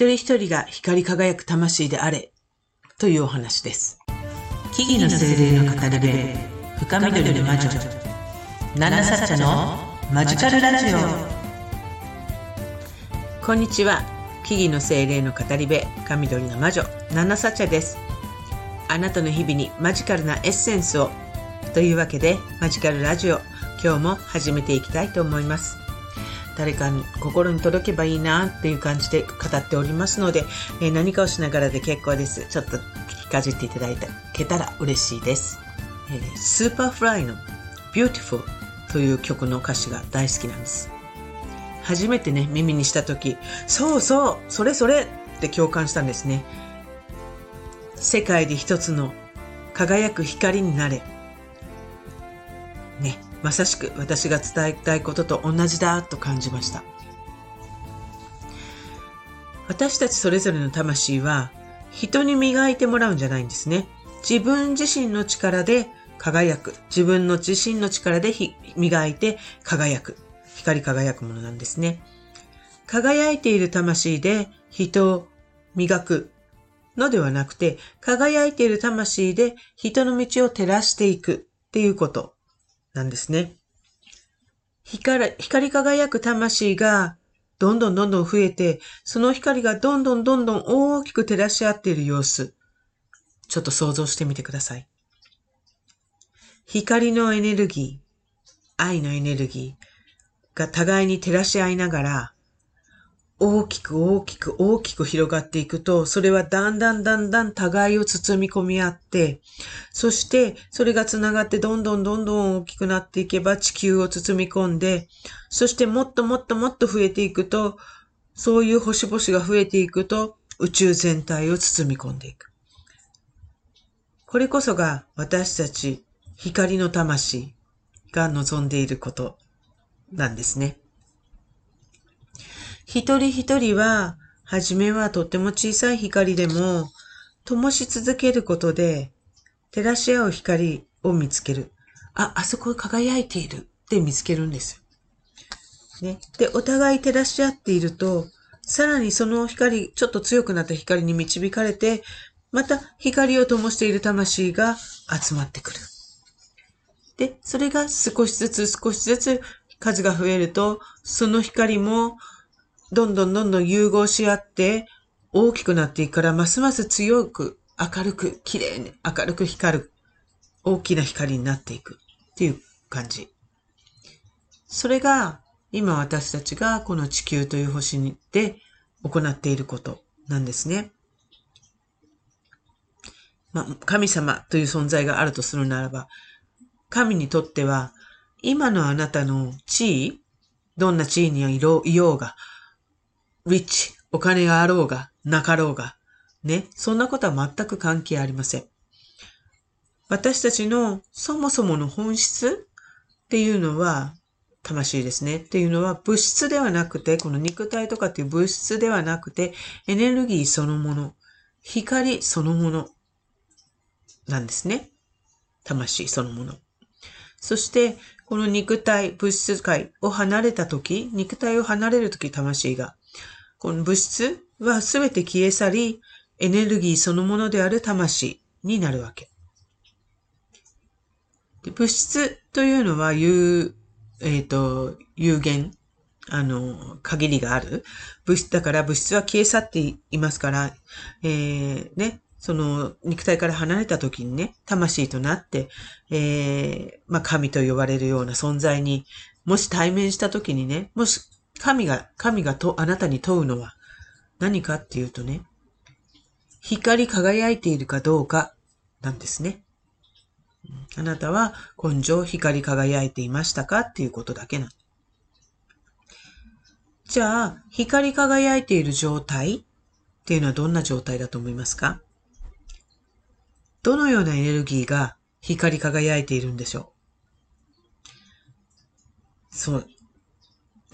一人一人が光り輝く魂であれというお話です。木々の精霊の語り部深緑の魔女ナナサッチャのマジカルラジオ。こんにちは。木々の精霊の語り部深緑の魔女ナナサッチャです。あなたの日々にマジカルなエッセンスを。というわけでマジカルラジオ今日も始めていきたいと思います。誰かに心に届けばいいなっていう感じで語っておりますので、えー、何かをしながらで結構です。ちょっと聞かじっていただいたけたら嬉しいです。えー、 Superfly の Beautiful という曲の歌詞が大好きなんです。初めてね、耳にした時、そうそう、それそれって共感したんですね。世界で一つの輝く光になれ。ね。まさしく私が伝えたいことと同じだと感じました。私たちそれぞれの魂は人に磨いてもらうんじゃないんですね。自分自身の力で輝く。自分の自身の力で磨いて輝く。光り輝くものなんですね。輝いている魂で人を磨くのではなくて、輝いている魂で人の道を照らしていくっていうことなんですね。光光り輝く魂がどんどんどんどん増えて、その光がどんどんどんどん大きく照らし合っている様子。ちょっと想像してみてください。光のエネルギー、愛のエネルギーが互いに照らし合いながら、大きく大きく大きく広がっていくと、それはだんだんだんだん互いを包み込み合って、そしてそれが繋がってどんどんどんどん大きくなっていけば地球を包み込んで、そしてもっともっともっと増えていくと、そういう星々が増えていくと宇宙全体を包み込んでいく。これこそが私たち光の魂が望んでいることなんですね。一人一人は、はじめはとっても小さい光でも、灯し続けることで、照らし合う光を見つける。あ、あそこ輝いているって見つけるんです。ね。で、お互い照らし合っていると、さらにその光、ちょっと強くなった光に導かれて、また光を灯している魂が集まってくる。で、それが少しずつ少しずつ数が増えると、その光もどんどんどんどん融合し合って大きくなっていくから、ますます強く、明るく、綺麗に明るく光る、大きな光になっていくっていう感じ。それが、今私たちがこの地球という星で行っていることなんですね。まあ、神様という存在があるとするならば、神にとっては、今のあなたの地位、どんな地位にいようが、リッチ、お金があろうが、なかろうが、ね、そんなことは全く関係ありません。私たちのそもそもの本質っていうのは、魂ですね。っていうのは物質ではなくて、この肉体とかっていう物質ではなくて、エネルギーそのもの、光そのものなんですね。魂そのもの。そして、この肉体、物質界を離れたとき、肉体を離れるとき、魂がこの物質はすべて消え去り、エネルギーそのものである魂になるわけ。で物質というのは有、えっ、ー、と、有限、あの、限りがある。物質だから物質は消え去っていますから、えー、ね、その肉体から離れた時にね、魂となって、えー、まあ神と呼ばれるような存在に、もし対面した時にね、もし神が、神がと、あなたに問うのは何かっていうとね、光り輝いているかどうかなんですね。あなたは根性光り輝いていましたかっていうことだけな。じゃあ、光り輝いている状態っていうのはどんな状態だと思いますか？どのようなエネルギーが光り輝いているんでしょう？そう。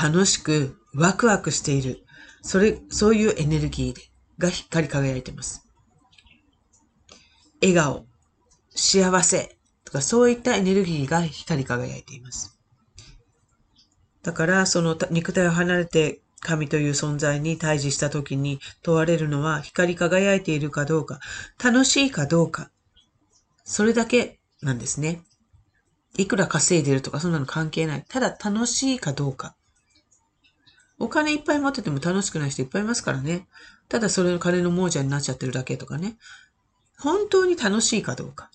楽しくワクワクしている。それ、そういうエネルギーが光り輝いています。笑顔、幸せとかそういったエネルギーが光り輝いています。だから、その肉体を離れて神という存在に対峙した時に問われるのは光り輝いているかどうか、楽しいかどうか、それだけなんですね。いくら稼いでるとかそんなの関係ない。ただ楽しいかどうか。お金いっぱい持ってても楽しくない人いっぱいいますからね。ただそれの金の亡者になっちゃってるだけとかね。本当に楽しいかどうか。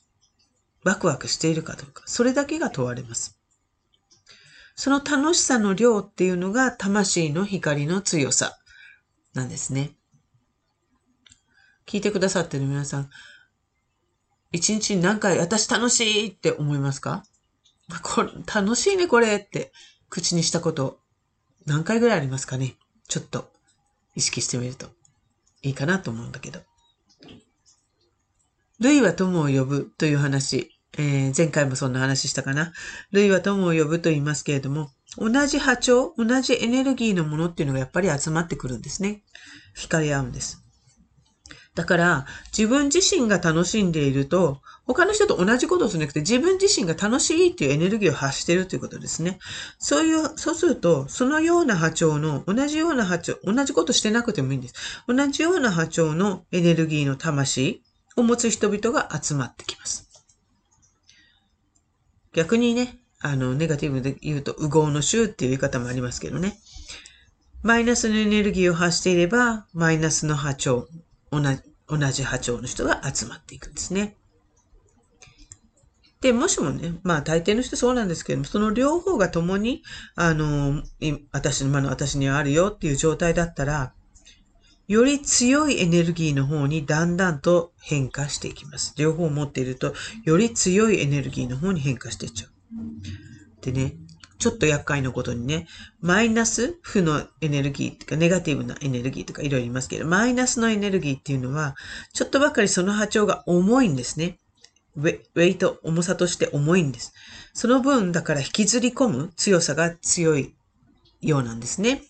ワクワクしているかどうか。それだけが問われます。その楽しさの量っていうのが魂の光の強さなんですね。聞いてくださってる皆さん、一日に何回私楽しいって思いますか？楽しいねこれって口にしたこと何回ぐらいありますかね？ちょっと意識してみるといいかなと思うんだけど。類は友を呼ぶという話。えー、前回もそんな話したかな。類は友を呼ぶと言いますけれども、同じ波長、同じエネルギーのものっていうのがやっぱり集まってくるんですね。惹かれ合うんです。だから、自分自身が楽しんでいると、他の人と同じことをするんじゃなくて、自分自身が楽しいっていうエネルギーを発しているということですね。そういう、そうすると、そのような波長の、同じような波長、同じことしてなくてもいいんです。同じような波長のエネルギーの魂を持つ人々が集まってきます。逆にね、あの、ネガティブで言うと、右合の衆っていう言い方もありますけどね。マイナスのエネルギーを発していれば、マイナスの波長、同じ、同じ波長の人が集まっていくんですね。で、もしもね、まあ大抵の人そうなんですけども、その両方が共に、あの、私の、今の私にはあるよっていう状態だったら、より強いエネルギーの方にだんだんと変化していきます。両方持っていると、より強いエネルギーの方に変化していっちゃう。でね、ちょっと厄介なことにね、マイナス、負のエネルギーとか、ネガティブなエネルギーとかいろいろ言いますけど、マイナスのエネルギーっていうのは、ちょっとばかりその波長が重いんですね。ウェイト、重さとして重いんです。その分、だから引きずり込む強さが強いようなんですね。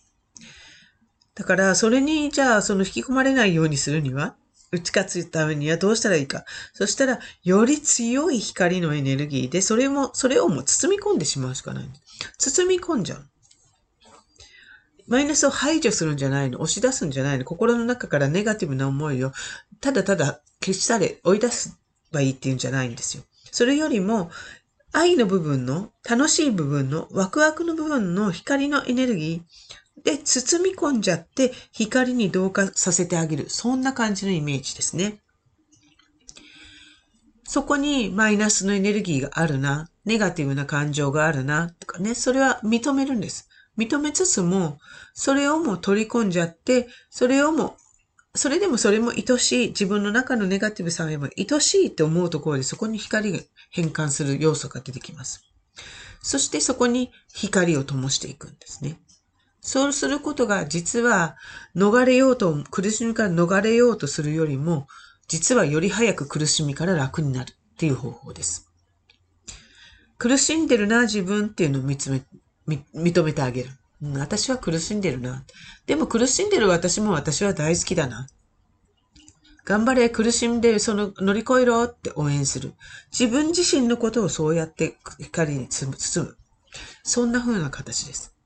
だから、それに、じゃあ、その引き込まれないようにするには、打ち勝つためにはどうしたらいいか。そしたら、より強い光のエネルギーで、それも、それをもう包み込んでしまうしかない。包み込んじゃう。マイナスを排除するんじゃないの押し出すんじゃないの心の中からネガティブな思いを、ただただ消し去れ、追い出せばいいっていうんじゃないんですよ。それよりも、愛の部分の、楽しい部分の、ワクワクの部分の光のエネルギー、で、包み込んじゃって光に同化させてあげる。そんな感じのイメージですね。そこにマイナスのエネルギーがあるな、ネガティブな感情があるな、とかね、それは認めるんです。認めつつも、それをも取り込んじゃって、それをも、それでもそれも愛しい、自分の中のネガティブさでも愛しいって思うところでそこに光が変換する要素が出てきます。そしてそこに光を灯していくんですね。そうすることが実は逃れようと、苦しみから逃れようとするよりも、実はより早く苦しみから楽になるっていう方法です。苦しんでるな、自分っていうのを見つめ、認めてあげる。私は苦しんでるな。でも苦しんでる私も私は大好きだな。頑張れ、苦しんで、その乗り越えろって応援する。自分自身のことをそうやって光に包む。そんな風な形です。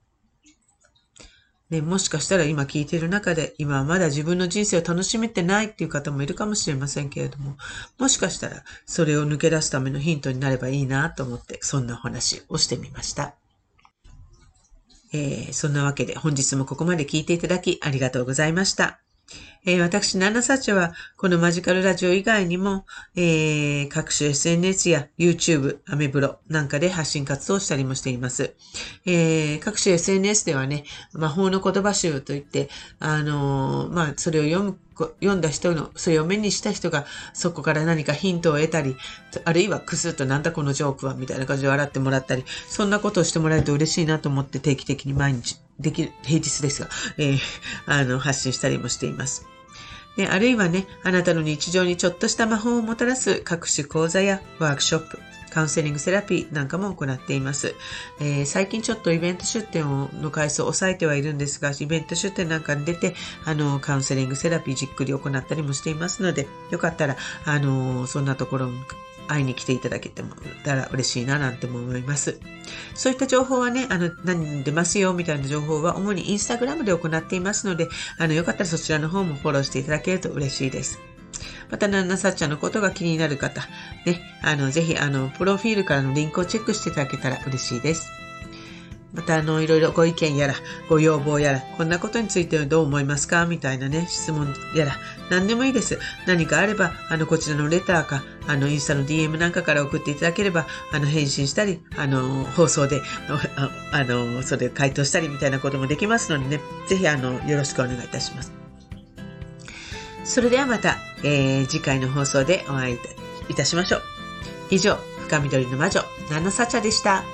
ね、もしかしたら今聞いている中で、今はまだ自分の人生を楽しめてないっていう方もいるかもしれませんけれども、もしかしたらそれを抜け出すためのヒントになればいいなと思って、そんなお話をしてみました。えー、そんなわけで本日もここまで聞いていただきありがとうございました。えー、私、ナナサチは、このマジカルラジオ以外にも、えー、各種 SNS や YouTube、アメブロなんかで発信活動したりもしています。えー、各種 SNS ではね、魔法の言葉集といって、あのまあ、それを読む読んだ人の、それを目にした人が、そこから何かヒントを得たり、あるいはクスッとなんだこのジョークは、みたいな感じで笑ってもらったり、そんなことをしてもらえると嬉しいなと思って定期的に毎日、できる、平日ですが、えー、あの、発信したりもしています。であるいはね、あなたの日常にちょっとした魔法をもたらす各種講座やワークショップ、カウンセリングセラピーなんかも行っています。えー、最近ちょっとイベント出店をの回数を抑えてはいるんですが、イベント出店なんかに出て、あの、カウンセリングセラピーじっくり行ったりもしていますので、よかったら、あの、そんなところも会いに来ていただけてもたら嬉しいななんても思います。そういった情報はね、あの、何出ますよみたいな情報は主にインスタグラムで行っていますので、あの、よかったらそちらの方もフォローしていただけると嬉しいです。また、ナナサッチャのことが気になる方、ね、あの、ぜひ、あの、プロフィールからのリンクをチェックしていただけたら嬉しいです。また、あの、いろいろご意見やら、ご要望やら、こんなことについてはどう思いますか？みたいなね、質問やら、何でもいいです。何かあれば、あの、こちらのレターか、あの、インスタの DM なんかから送っていただければ、あの、返信したり、あの、放送で、あの、それ回答したりみたいなこともできますのでね、ぜひ、あの、よろしくお願いいたします。それではまた、えー、次回の放送でお会いいたしましょう。以上、深緑の魔女、ナナサチャでした。